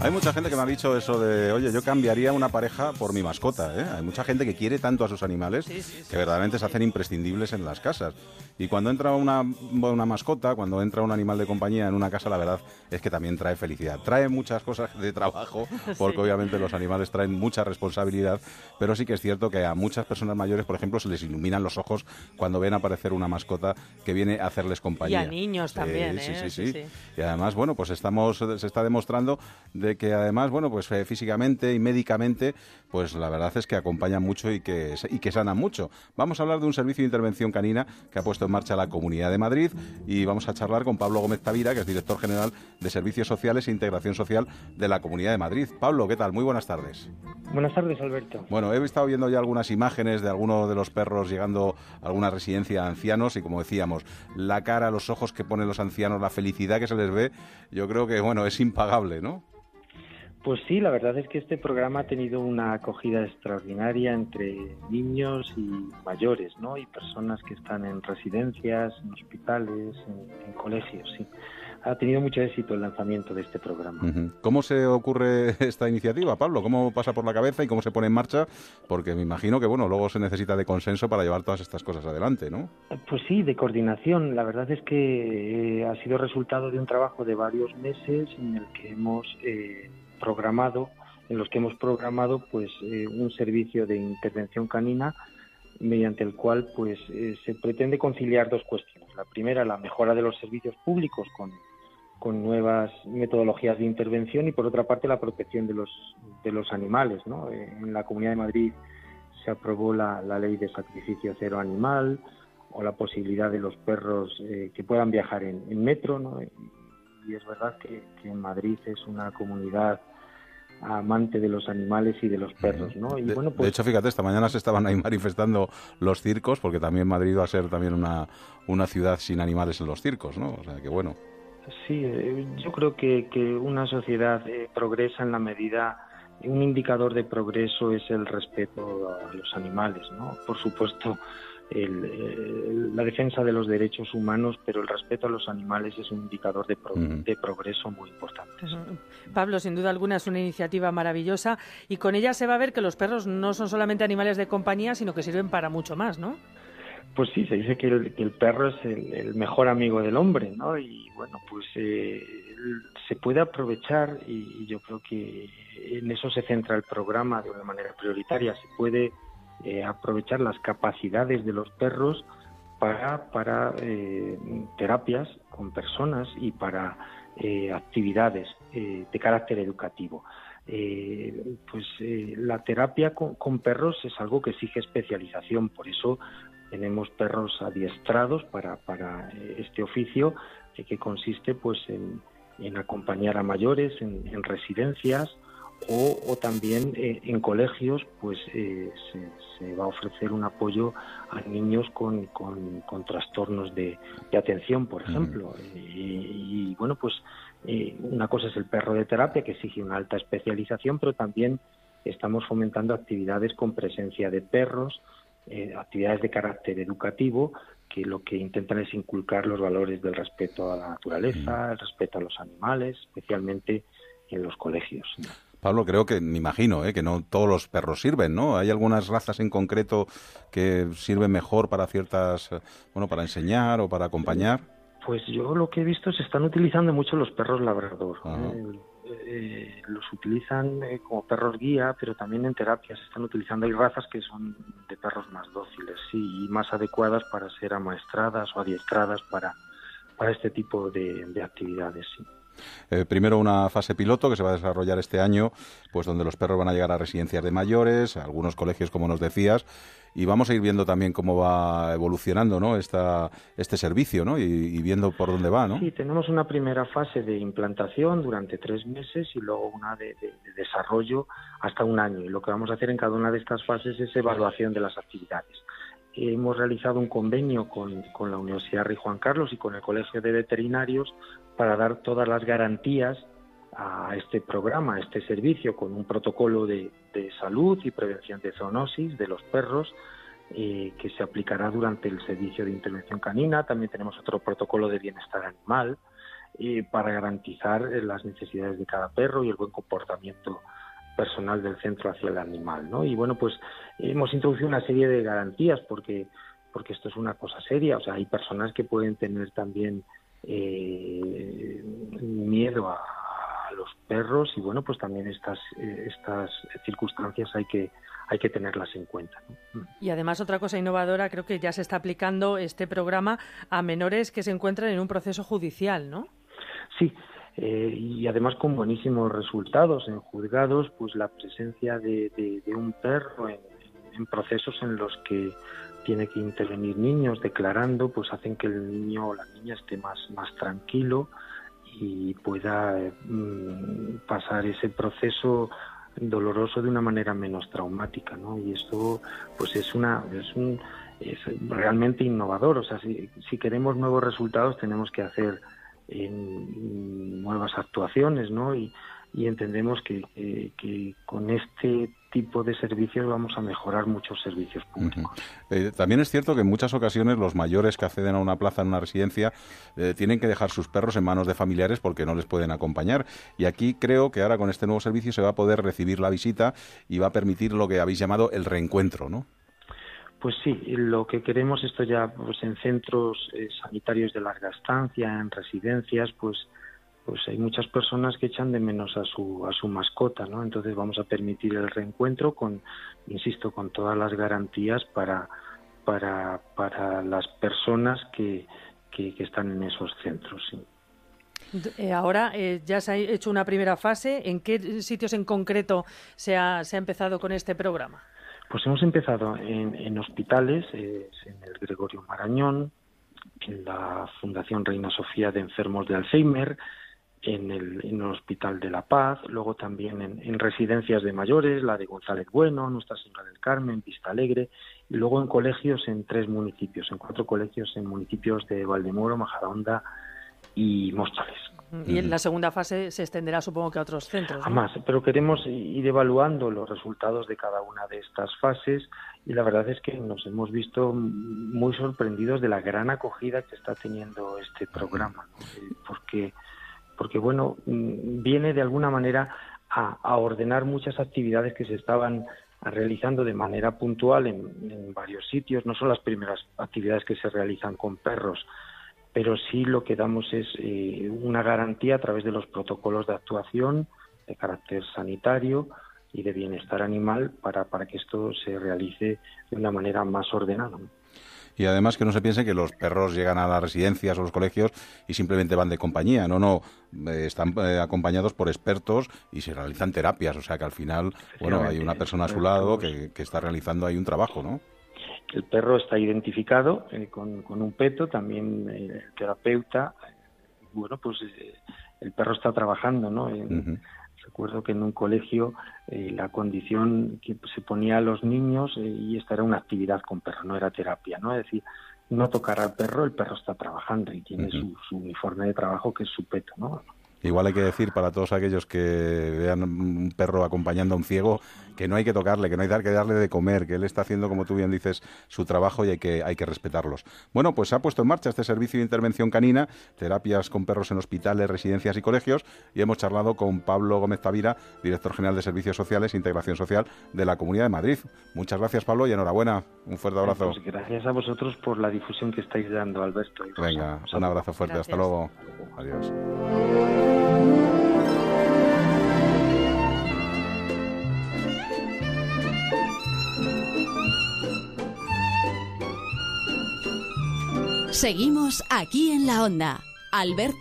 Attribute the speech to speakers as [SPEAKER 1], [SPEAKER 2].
[SPEAKER 1] Hay mucha gente que me ha dicho eso de, oye, yo cambiaría una pareja por mi mascota. ¿eh? Hay mucha gente que quiere tanto a sus animales que verdaderamente se hacen imprescindibles en las casas. Y cuando entra una, una mascota, cuando entra un animal de compañía en una casa, la verdad es que también trae felicidad. Trae muchas cosas de trabajo, porque obviamente los animales traen mucha responsabilidad, pero sí que es cierto que a muchas personas mayores, por ejemplo, se les iluminan los ojos cuando ven aparecer una mascota que viene a hacerles compañía.
[SPEAKER 2] Y a niños también,
[SPEAKER 1] sí,
[SPEAKER 2] ¿eh?
[SPEAKER 1] sí, sí, Y además, bueno, pues estamos, se está demostrando de que además, bueno, pues eh, físicamente y médicamente, pues la verdad es que acompañan mucho y que, y que sanan mucho. Vamos a hablar de un servicio de intervención canina que ha puesto en marcha la Comunidad de Madrid y vamos a charlar con Pablo Gómez Tavira, que es director general de Servicios Sociales e Integración Social de la Comunidad de Madrid. Pablo, ¿qué tal? Muy buenas tardes.
[SPEAKER 3] Buenas tardes, Alberto.
[SPEAKER 1] Bueno, he estado viendo ya algunas imágenes de algunos de los perros llegando a alguna residencia de ancianos y como decíamos, la cara, los ojos que ponen los ancianos, la felicidad que se les ve, yo creo que, bueno, es impagable, ¿no?
[SPEAKER 3] Pues sí, la verdad es que este programa ha tenido una acogida extraordinaria entre niños y mayores, ¿no? Y personas que están en residencias, en hospitales, en, colegios, sí. Ha tenido mucho éxito el lanzamiento de este programa.
[SPEAKER 1] ¿Cómo se ocurre esta iniciativa, Pablo? ¿Cómo pasa por la cabeza y cómo se pone en marcha? Porque me imagino que, bueno, luego se necesita de consenso para llevar todas estas cosas adelante, ¿no?
[SPEAKER 3] Pues sí, de coordinación. La verdad es que eh, ha sido resultado de un trabajo de varios meses en el que hemos... Eh, programado, en los que hemos programado pues eh, un servicio de intervención canina mediante el cual pues eh, se pretende conciliar dos cuestiones. La primera, la mejora de los servicios públicos con, con nuevas metodologías de intervención y por otra parte la protección de los de los animales. ¿no? En la Comunidad de Madrid se aprobó la, la ley de sacrificio cero animal o la posibilidad de los perros eh, que puedan viajar en, en metro. ¿no? Y es verdad que, en Madrid es una comunidad amante de los animales y de los perros, ¿no? Y
[SPEAKER 1] de,
[SPEAKER 3] bueno,
[SPEAKER 1] pues... de hecho, fíjate, esta mañana se estaban ahí manifestando los circos, porque también Madrid va a ser también una, una ciudad sin animales en los circos, ¿no? O sea, que bueno.
[SPEAKER 3] Sí, eh, yo creo que, que una sociedad eh, progresa en la medida un indicador de progreso es el respeto a los animales, ¿no? Por supuesto, el, la defensa de los derechos humanos, pero el respeto a los animales es un indicador de, de progreso muy importante.
[SPEAKER 2] Pablo, sin duda alguna es una iniciativa maravillosa y con ella se va a ver que los perros no son solamente animales de compañía, sino que sirven para mucho más, ¿no?
[SPEAKER 3] Pues sí, se dice que el, perro es el, mejor amigo del hombre, ¿no? Y bueno, pues eh, se puede aprovechar y yo creo que en eso se centra el programa de una manera prioritaria. Se puede eh, aprovechar las capacidades de los perros para, para eh, terapias con personas y para eh, actividades de carácter educativo. pues la terapia con, perros es algo que exige especialización, por eso tenemos perros adiestrados para, para este oficio que consiste pues en, acompañar a mayores en residencias o, también eh, en colegios pues eh, se, va a ofrecer un apoyo a niños con, con, trastornos de, atención, por ejemplo. Y, bueno, pues eh, una cosa es el perro de terapia que exige una alta especialización, pero también estamos fomentando actividades con presencia de perros, actividades de carácter educativo que lo que intentan es inculcar los valores del respeto a la naturaleza, el respeto a los animales, especialmente en los colegios.
[SPEAKER 1] Pablo, creo que, me imagino, ¿eh? que no todos los perros sirven, ¿no? ¿Hay algunas razas en concreto que sirven mejor para ciertas, eh, bueno, para enseñar o para acompañar?
[SPEAKER 3] Pues yo lo que he visto se están utilizando mucho los perros labrador. ¿eh? Eh, los utilizan como perros guía, pero también en terapia se están utilizando. Hay razas que son de perros más dóciles, sí, y más adecuadas para ser amaestradas o adiestradas para, para este tipo de, de actividades, sí.
[SPEAKER 1] Eh, primero una fase piloto que se va a desarrollar este año, pues donde los perros van a llegar a residencias de mayores, algunos colegios, como nos decías, y vamos a ir viendo también cómo va evolucionando ¿no? Esta, este servicio ¿no? y, viendo por dónde va. ¿no?
[SPEAKER 3] Sí, tenemos una primera fase de implantación durante tres meses y luego una de, desarrollo hasta un año. Y lo que vamos a hacer en cada una de estas fases es evaluación de las actividades hemos realizado un convenio con, con, la Universidad Rey Juan Carlos y con el Colegio de Veterinarios para dar todas las garantías a este programa, a este servicio, con un protocolo de, salud y prevención de zoonosis de los perros eh, que se aplicará durante el servicio de intervención canina. También tenemos otro protocolo de bienestar animal para garantizar las necesidades de cada perro y el buen comportamiento personal del centro hacia el animal, ¿no? Y bueno, pues hemos introducido una serie de garantías porque porque esto es una cosa seria, o sea, hay personas que pueden tener también eh, miedo a, perros y bueno, pues también estas eh, estas circunstancias hay que hay que tenerlas en cuenta.
[SPEAKER 2] Y además otra cosa innovadora, creo que ya se está aplicando este programa a menores que se encuentran en un proceso judicial, ¿no?
[SPEAKER 3] Sí, eh, y además con buenísimos resultados en juzgados, pues la presencia de, un perro en, procesos en los que tiene que intervenir niños declarando, pues hacen que el niño o la niña esté más, más tranquilo y pueda mm, pasar ese proceso doloroso de una manera menos traumática, ¿no? Y esto, pues es una, es un, es realmente innovador. O sea, si, si queremos nuevos resultados tenemos que hacer en nuevas actuaciones, ¿no? Y, entendemos que, con este tipo de servicios vamos a mejorar muchos servicios públicos.
[SPEAKER 1] Eh, también es cierto que en muchas ocasiones los mayores que acceden a una plaza en una residencia eh, tienen que dejar sus perros en manos de familiares porque no les pueden acompañar. Y aquí creo que ahora con este nuevo servicio se va a poder recibir la visita y va a permitir lo que habéis llamado el reencuentro, ¿no?
[SPEAKER 3] Pues sí, lo que queremos esto ya pues en centros eh, sanitarios de larga estancia, en residencias, pues pues hay muchas personas que echan de menos a su a su mascota, ¿no? Entonces vamos a permitir el reencuentro con insisto, con todas las garantías para para para las personas que que, están en esos centros,
[SPEAKER 2] eh, Ahora eh, ya se ha hecho una primera fase. ¿En qué sitios en concreto se ha, se ha empezado con este programa?
[SPEAKER 3] Pues hemos empezado en, hospitales, en el Gregorio Marañón, en la Fundación Reina Sofía de Enfermos de Alzheimer, en el, Hospital de la Paz, luego también en, residencias de mayores, la de González Bueno, Nuestra Señora del Carmen, Vista Alegre, y luego en colegios en tres municipios, en cuatro colegios en municipios de Valdemoro, Majadahonda y Móstoles.
[SPEAKER 2] Y en la segunda fase se extenderá, supongo que a otros centros.
[SPEAKER 3] ¿no? Más, pero queremos ir evaluando los resultados de cada una de estas fases y la verdad es que nos hemos visto muy sorprendidos de la gran acogida que está teniendo este programa, eh, porque, porque bueno, mm, viene de alguna manera a, ordenar muchas actividades que se estaban realizando de manera puntual en varios sitios. No son las primeras actividades que se realizan con perros pero sí lo que damos es eh, una garantía a través de los protocolos de actuación de carácter sanitario y de bienestar animal para, para que esto se realice de una manera más ordenada.
[SPEAKER 1] Y además que no se piense que los perros llegan a las residencias o los colegios y simplemente van de compañía. No, no, eh, están eh, acompañados por expertos y se realizan terapias. O sea que al final, bueno, hay una persona a su lado que, que está realizando ahí un trabajo, ¿no?
[SPEAKER 3] El perro está identificado eh, con, un peto, también eh, el terapeuta, eh, bueno, pues el perro está trabajando, ¿no? Recuerdo que en un colegio la condición que se ponía a los niños, y esta era una actividad con perro, no era terapia, ¿no? Es decir, no tocar al perro, el perro está trabajando y tiene su, su uniforme de trabajo que es su peto, ¿no?
[SPEAKER 1] Igual hay que decir para todos aquellos que vean un perro acompañando a un ciego que no hay que tocarle, que no hay que darle de comer, que él está haciendo, como tú bien dices, su trabajo y hay que, hay que respetarlos. Bueno, pues se ha puesto en marcha este servicio de intervención canina, terapias con perros en hospitales, residencias y colegios, y hemos charlado con Pablo Gómez Tavira, director general de Servicios Sociales e Integración Social de la Comunidad de Madrid. Muchas gracias, Pablo, y enhorabuena. Un fuerte abrazo.
[SPEAKER 3] Pues gracias a vosotros por la difusión que estáis dando, Alberto.
[SPEAKER 1] Venga, un abrazo fuerte. Hasta luego. Adiós.
[SPEAKER 4] Seguimos aquí en la onda. Alberto